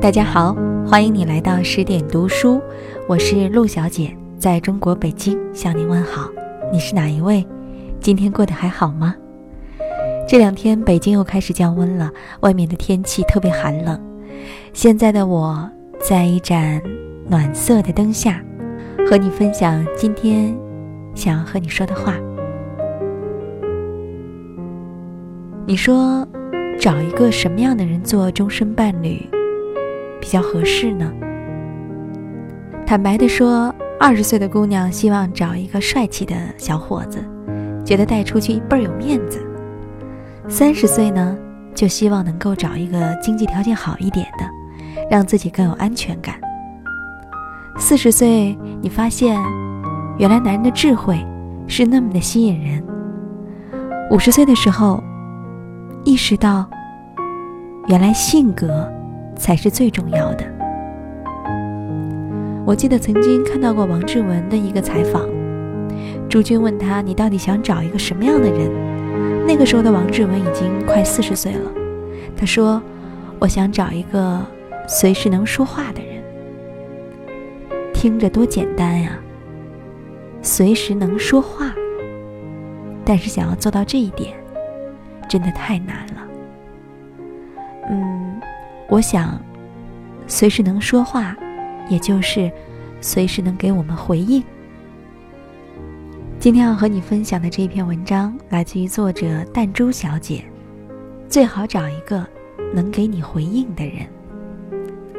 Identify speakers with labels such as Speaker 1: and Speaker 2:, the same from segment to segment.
Speaker 1: 大家好，欢迎你来到十点读书，我是陆小姐，在中国北京向您问好。你是哪一位？今天过得还好吗？这两天北京又开始降温了，外面的天气特别寒冷。现在的我在一盏暖色的灯下，和你分享今天想要和你说的话。你说，找一个什么样的人做终身伴侣？比较合适呢。坦白的说，二十岁的姑娘希望找一个帅气的小伙子，觉得带出去倍儿有面子；三十岁呢，就希望能够找一个经济条件好一点的，让自己更有安全感。四十岁，你发现原来男人的智慧是那么的吸引人。五十岁的时候，意识到原来性格。才是最重要的。我记得曾经看到过王志文的一个采访，朱军问他：“你到底想找一个什么样的人？”那个时候的王志文已经快四十岁了。他说：“我想找一个随时能说话的人。”听着多简单呀，随时能说话。但是想要做到这一点，真的太难了。我想，随时能说话，也就是随时能给我们回应。今天要和你分享的这篇文章来自于作者弹珠小姐。最好找一个能给你回应的人。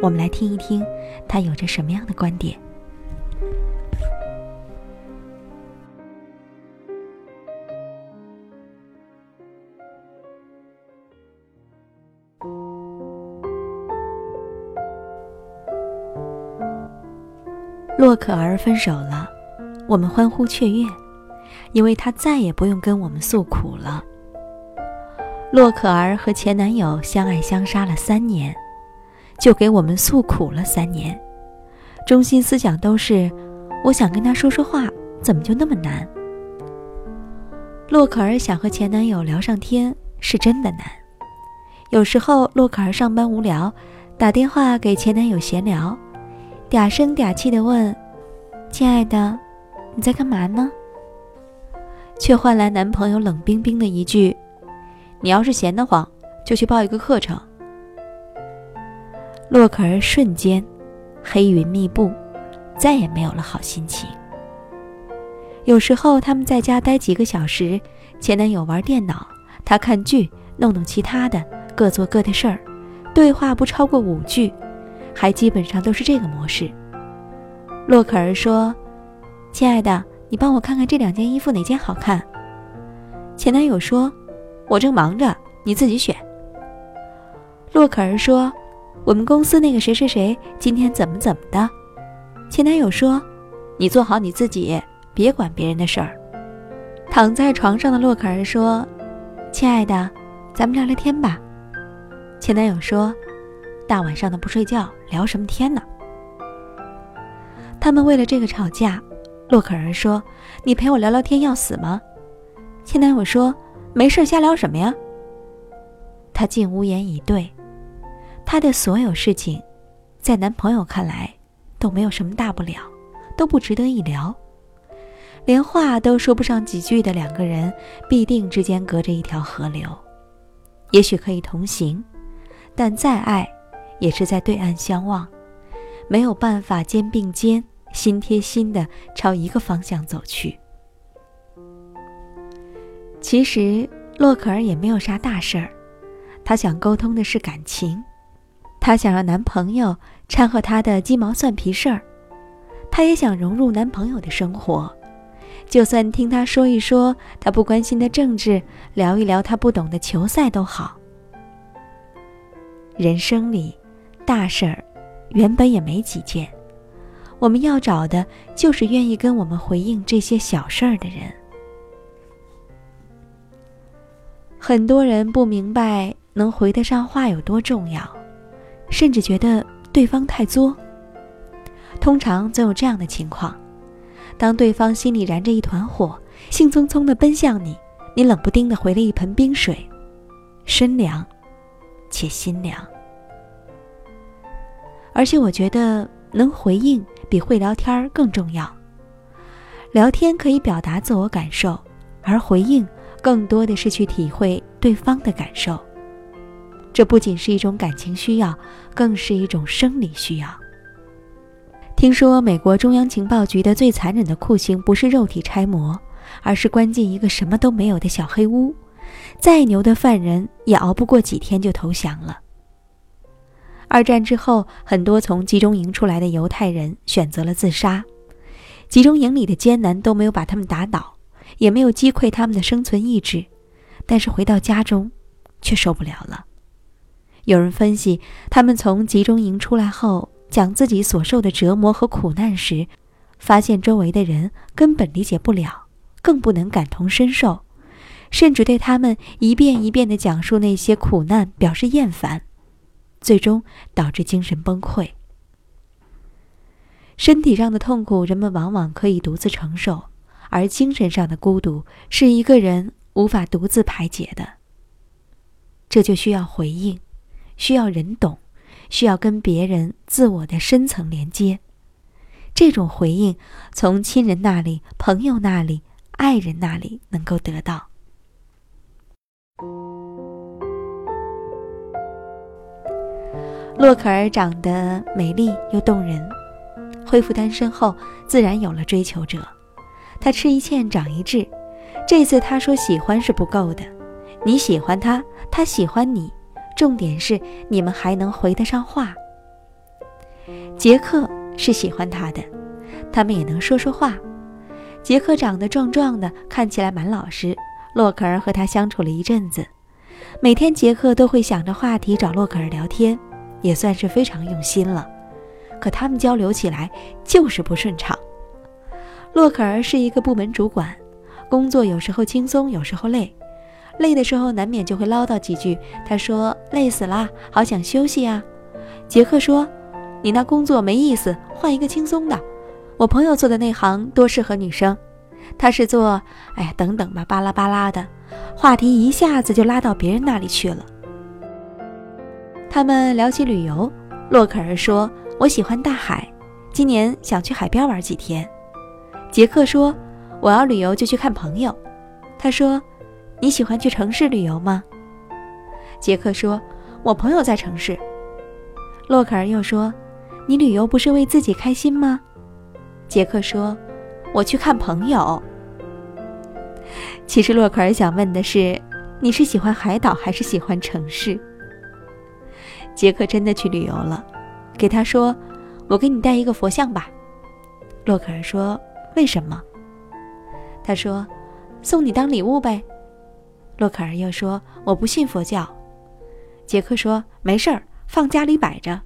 Speaker 1: 我们来听一听，他有着什么样的观点。可儿分手了，我们欢呼雀跃，因为她再也不用跟我们诉苦了。洛可儿和前男友相爱相杀了三年，就给我们诉苦了三年，中心思想都是：我想跟他说说话，怎么就那么难？洛可儿想和前男友聊上天，是真的难。有时候洛可儿上班无聊，打电话给前男友闲聊。嗲声嗲气地问：“亲爱的，你在干嘛呢？”却换来男朋友冷冰冰的一句：“你要是闲得慌，就去报一个课程。”洛克儿瞬间黑云密布，再也没有了好心情。有时候他们在家待几个小时，前男友玩电脑，他看剧，弄弄其他的，各做各的事儿，对话不超过五句。还基本上都是这个模式。洛可儿说：“亲爱的，你帮我看看这两件衣服哪件好看。”前男友说：“我正忙着，你自己选。”洛可儿说：“我们公司那个谁谁谁今天怎么怎么的？”前男友说：“你做好你自己，别管别人的事儿。”躺在床上的洛可儿说：“亲爱的，咱们聊聊天吧。”前男友说。大晚上的不睡觉，聊什么天呢？他们为了这个吵架。洛可儿说：“你陪我聊聊天要死吗？”前男友说：“没事瞎聊什么呀？”他竟无言以对。他的所有事情，在男朋友看来都没有什么大不了，都不值得一聊。连话都说不上几句的两个人，必定之间隔着一条河流。也许可以同行，但再爱。也是在对岸相望，没有办法肩并肩、心贴心的朝一个方向走去。其实洛克尔也没有啥大事儿，她想沟通的是感情，她想让男朋友掺和她的鸡毛蒜皮事儿，她也想融入男朋友的生活，就算听他说一说他不关心的政治，聊一聊他不懂的球赛都好。人生里。大事儿，原本也没几件，我们要找的就是愿意跟我们回应这些小事儿的人。很多人不明白能回得上话有多重要，甚至觉得对方太作。通常总有这样的情况：当对方心里燃着一团火，兴冲冲地奔向你，你冷不丁地回了一盆冰水，身凉且心凉。而且我觉得能回应比会聊天更重要。聊天可以表达自我感受，而回应更多的是去体会对方的感受。这不仅是一种感情需要，更是一种生理需要。听说美国中央情报局的最残忍的酷刑不是肉体拆模，而是关进一个什么都没有的小黑屋，再牛的犯人也熬不过几天就投降了。二战之后，很多从集中营出来的犹太人选择了自杀。集中营里的艰难都没有把他们打倒，也没有击溃他们的生存意志，但是回到家中，却受不了了。有人分析，他们从集中营出来后，讲自己所受的折磨和苦难时，发现周围的人根本理解不了，更不能感同身受，甚至对他们一遍一遍地讲述那些苦难表示厌烦，最终导致精神崩溃。身体上的痛苦，人们往往可以独自承受；而精神上的孤独，是一个人无法独自排解的。这就需要回应，需要人懂，需要跟别人自我的深层连接。这种回应，从亲人那里、朋友那里、爱人那里能够得到。洛克尔长得美丽又动人。恢复单身后，自然有了追求者。他吃一堑长一智，这次他说喜欢是不够的，你喜欢他，他喜欢你，重点是你们还能回得上话。杰克是喜欢他的，他们也能说说话。杰克长得壮壮的，看起来蛮老实。洛克尔和他相处了一阵子，每天杰克都会想着话题找洛克尔聊天，也算是非常用心了。可他们交流起来就是不顺畅。洛克尔是一个部门主管，工作有时候轻松，有时候累。累的时候难免就会唠叨几句。他说：“累死啦，好想休息啊。”杰克说：“你那工作没意思，换一个轻松的。我朋友做的那行多适合女生，他是做……哎呀，等等吧，巴拉巴拉的，话题一下子就拉到别人那里去了。”他们聊起旅游，洛克尔说。我喜欢大海，今年想去海边玩几天。杰克说：“我要旅游就去看朋友。”他说：“你喜欢去城市旅游吗？”杰克说：“我朋友在城市。”洛克尔又说：“你旅游不是为自己开心吗？”杰克说：“我去看朋友。”其实洛克尔想问的是：“你是喜欢海岛还是喜欢城市？”杰克真的去旅游了。给他说：“我给你带一个佛像吧。”洛克尔说：“为什么？”他说：“送你当礼物呗。”洛克尔又说：“我不信佛教。”杰克说：“没事儿，放家里摆着。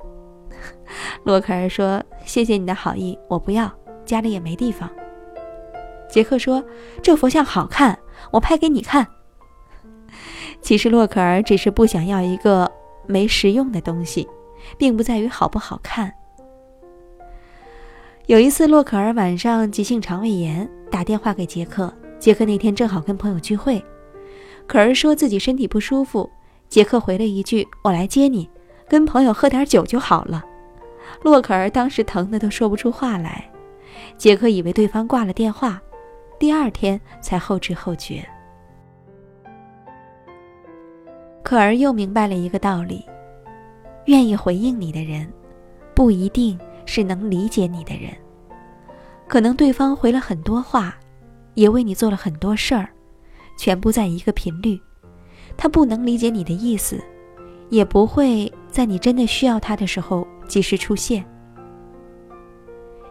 Speaker 1: ”洛克尔说：“谢谢你的好意，我不要，家里也没地方。”杰克说：“这佛像好看，我拍给你看。”其实洛克尔只是不想要一个没实用的东西。并不在于好不好看。有一次，洛可儿晚上急性肠胃炎，打电话给杰克。杰克那天正好跟朋友聚会，可儿说自己身体不舒服。杰克回了一句：“我来接你，跟朋友喝点酒就好了。”洛可儿当时疼得都说不出话来。杰克以为对方挂了电话，第二天才后知后觉。可儿又明白了一个道理。愿意回应你的人，不一定是能理解你的人。可能对方回了很多话，也为你做了很多事儿，全部在一个频率。他不能理解你的意思，也不会在你真的需要他的时候及时出现。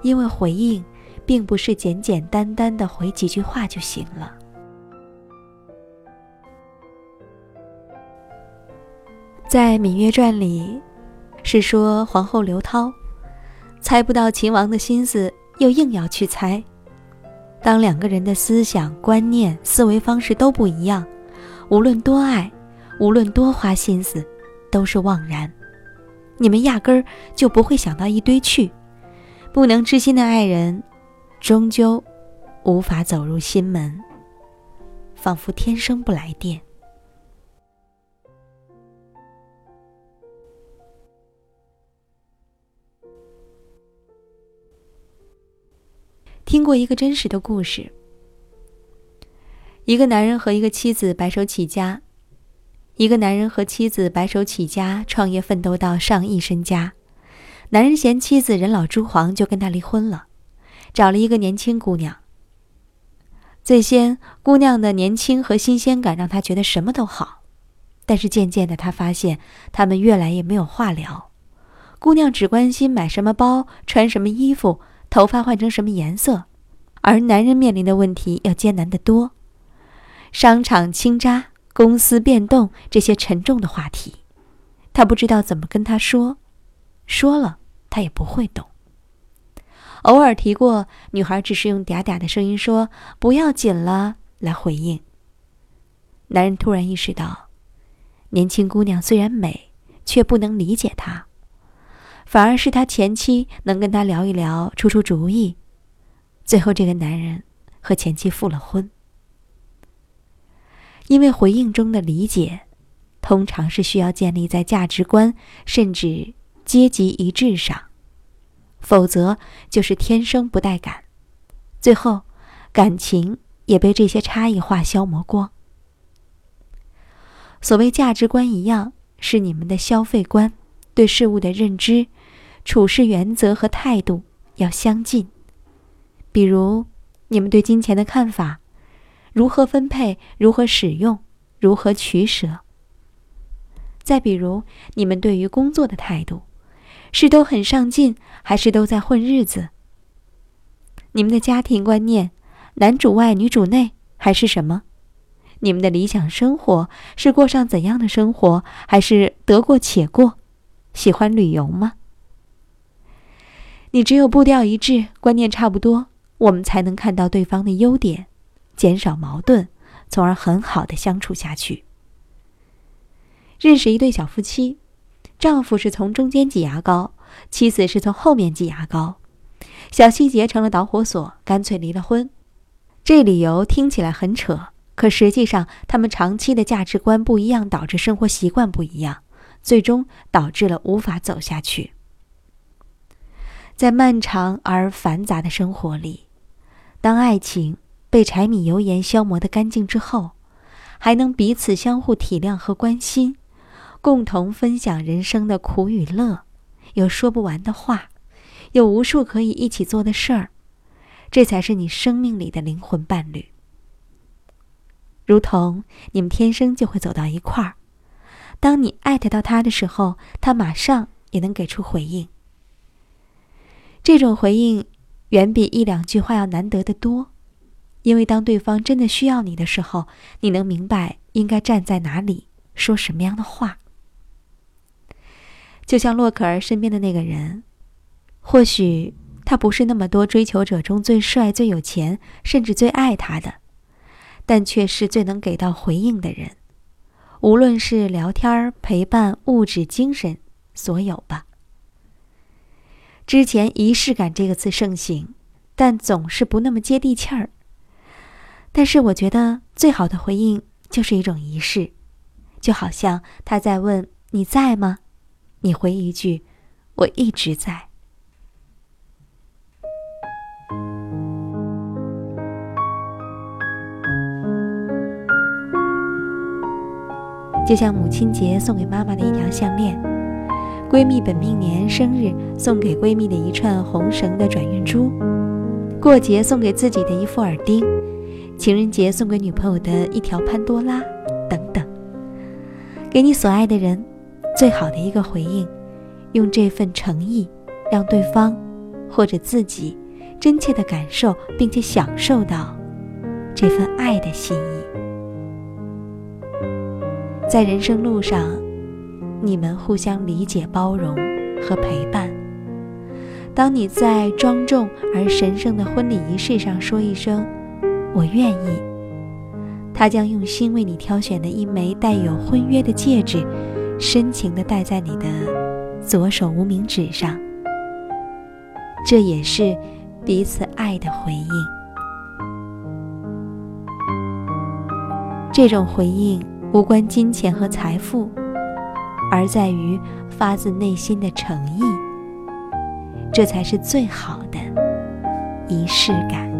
Speaker 1: 因为回应，并不是简简单单的回几句话就行了。在《芈月传》里，是说皇后刘涛猜不到秦王的心思，又硬要去猜。当两个人的思想、观念、思维方式都不一样，无论多爱，无论多花心思，都是枉然。你们压根儿就不会想到一堆去。不能知心的爱人，终究无法走入心门，仿佛天生不来电。听过一个真实的故事：一个男人和一个妻子白手起家，一个男人和妻子白手起家，创业奋斗到上亿身家。男人嫌妻子人老珠黄，就跟他离婚了，找了一个年轻姑娘。最先，姑娘的年轻和新鲜感让他觉得什么都好，但是渐渐的，他发现他们越来越没有话聊。姑娘只关心买什么包、穿什么衣服、头发换成什么颜色，而男人面临的问题要艰难得多：商场倾轧、公司变动这些沉重的话题，他不知道怎么跟他说，说了。他也不会懂。偶尔提过，女孩只是用嗲嗲的声音说“不要紧了”来回应。男人突然意识到，年轻姑娘虽然美，却不能理解他，反而是他前妻能跟他聊一聊，出出主意。最后，这个男人和前妻复了婚。因为回应中的理解，通常是需要建立在价值观甚至。阶级一致上，否则就是天生不带感，最后感情也被这些差异化消磨光。所谓价值观一样，是你们的消费观、对事物的认知、处事原则和态度要相近。比如，你们对金钱的看法，如何分配，如何使用，如何取舍。再比如，你们对于工作的态度。是都很上进，还是都在混日子？你们的家庭观念，男主外女主内，还是什么？你们的理想生活是过上怎样的生活，还是得过且过？喜欢旅游吗？你只有步调一致，观念差不多，我们才能看到对方的优点，减少矛盾，从而很好的相处下去。认识一对小夫妻。丈夫是从中间挤牙膏，妻子是从后面挤牙膏，小细节成了导火索，干脆离了婚。这理由听起来很扯，可实际上他们长期的价值观不一样，导致生活习惯不一样，最终导致了无法走下去。在漫长而繁杂的生活里，当爱情被柴米油盐消磨得干净之后，还能彼此相互体谅和关心。共同分享人生的苦与乐，有说不完的话，有无数可以一起做的事儿，这才是你生命里的灵魂伴侣。如同你们天生就会走到一块儿，当你艾特到他的时候，他马上也能给出回应。这种回应远比一两句话要难得的多，因为当对方真的需要你的时候，你能明白应该站在哪里，说什么样的话。就像洛克尔身边的那个人，或许他不是那么多追求者中最帅、最有钱，甚至最爱他的，但却是最能给到回应的人。无论是聊天、陪伴、物质、精神，所有吧。之前“仪式感”这个词盛行，但总是不那么接地气儿。但是我觉得最好的回应就是一种仪式，就好像他在问：“你在吗？”你回一句：“我一直在。”就像母亲节送给妈妈的一条项链，闺蜜本命年生日送给闺蜜的一串红绳的转运珠，过节送给自己的一副耳钉，情人节送给女朋友的一条潘多拉，等等，给你所爱的人。最好的一个回应，用这份诚意，让对方或者自己真切的感受并且享受到这份爱的心意。在人生路上，你们互相理解、包容和陪伴。当你在庄重而神圣的婚礼仪式上说一声“我愿意”，他将用心为你挑选的一枚带有婚约的戒指。深情地戴在你的左手无名指上，这也是彼此爱的回应。这种回应无关金钱和财富，而在于发自内心的诚意，这才是最好的仪式感。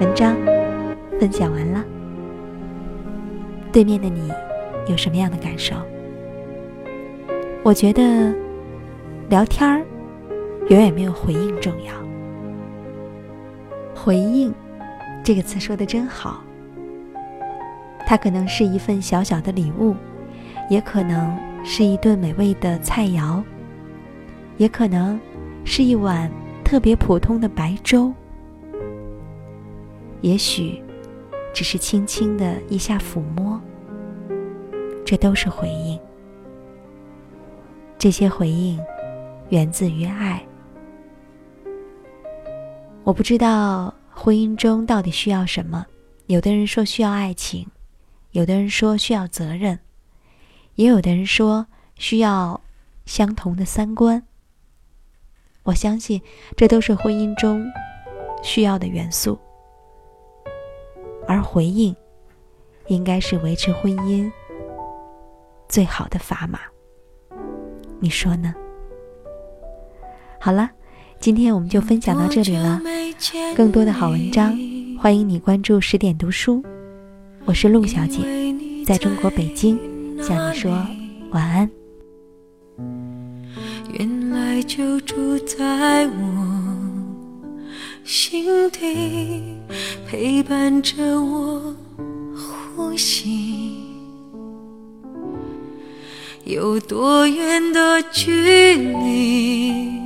Speaker 1: 文章分享完了，对面的你有什么样的感受？我觉得聊天儿远远没有回应重要。回应这个词说的真好，它可能是一份小小的礼物，也可能是一顿美味的菜肴，也可能是一碗特别普通的白粥，也许只是轻轻的一下抚摸，这都是回应。这些回应源自于爱。我不知道婚姻中到底需要什么。有的人说需要爱情，有的人说需要责任，也有的人说需要相同的三观。我相信这都是婚姻中需要的元素，而回应应该是维持婚姻最好的砝码。你说呢？好了，今天我们就分享到这里了。更多的好文章，欢迎你关注十点读书。我是陆小姐，在中国北京向你说晚安。
Speaker 2: 原来就住在我心底，陪伴着我呼吸。有多远的距离？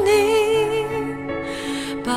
Speaker 2: 你。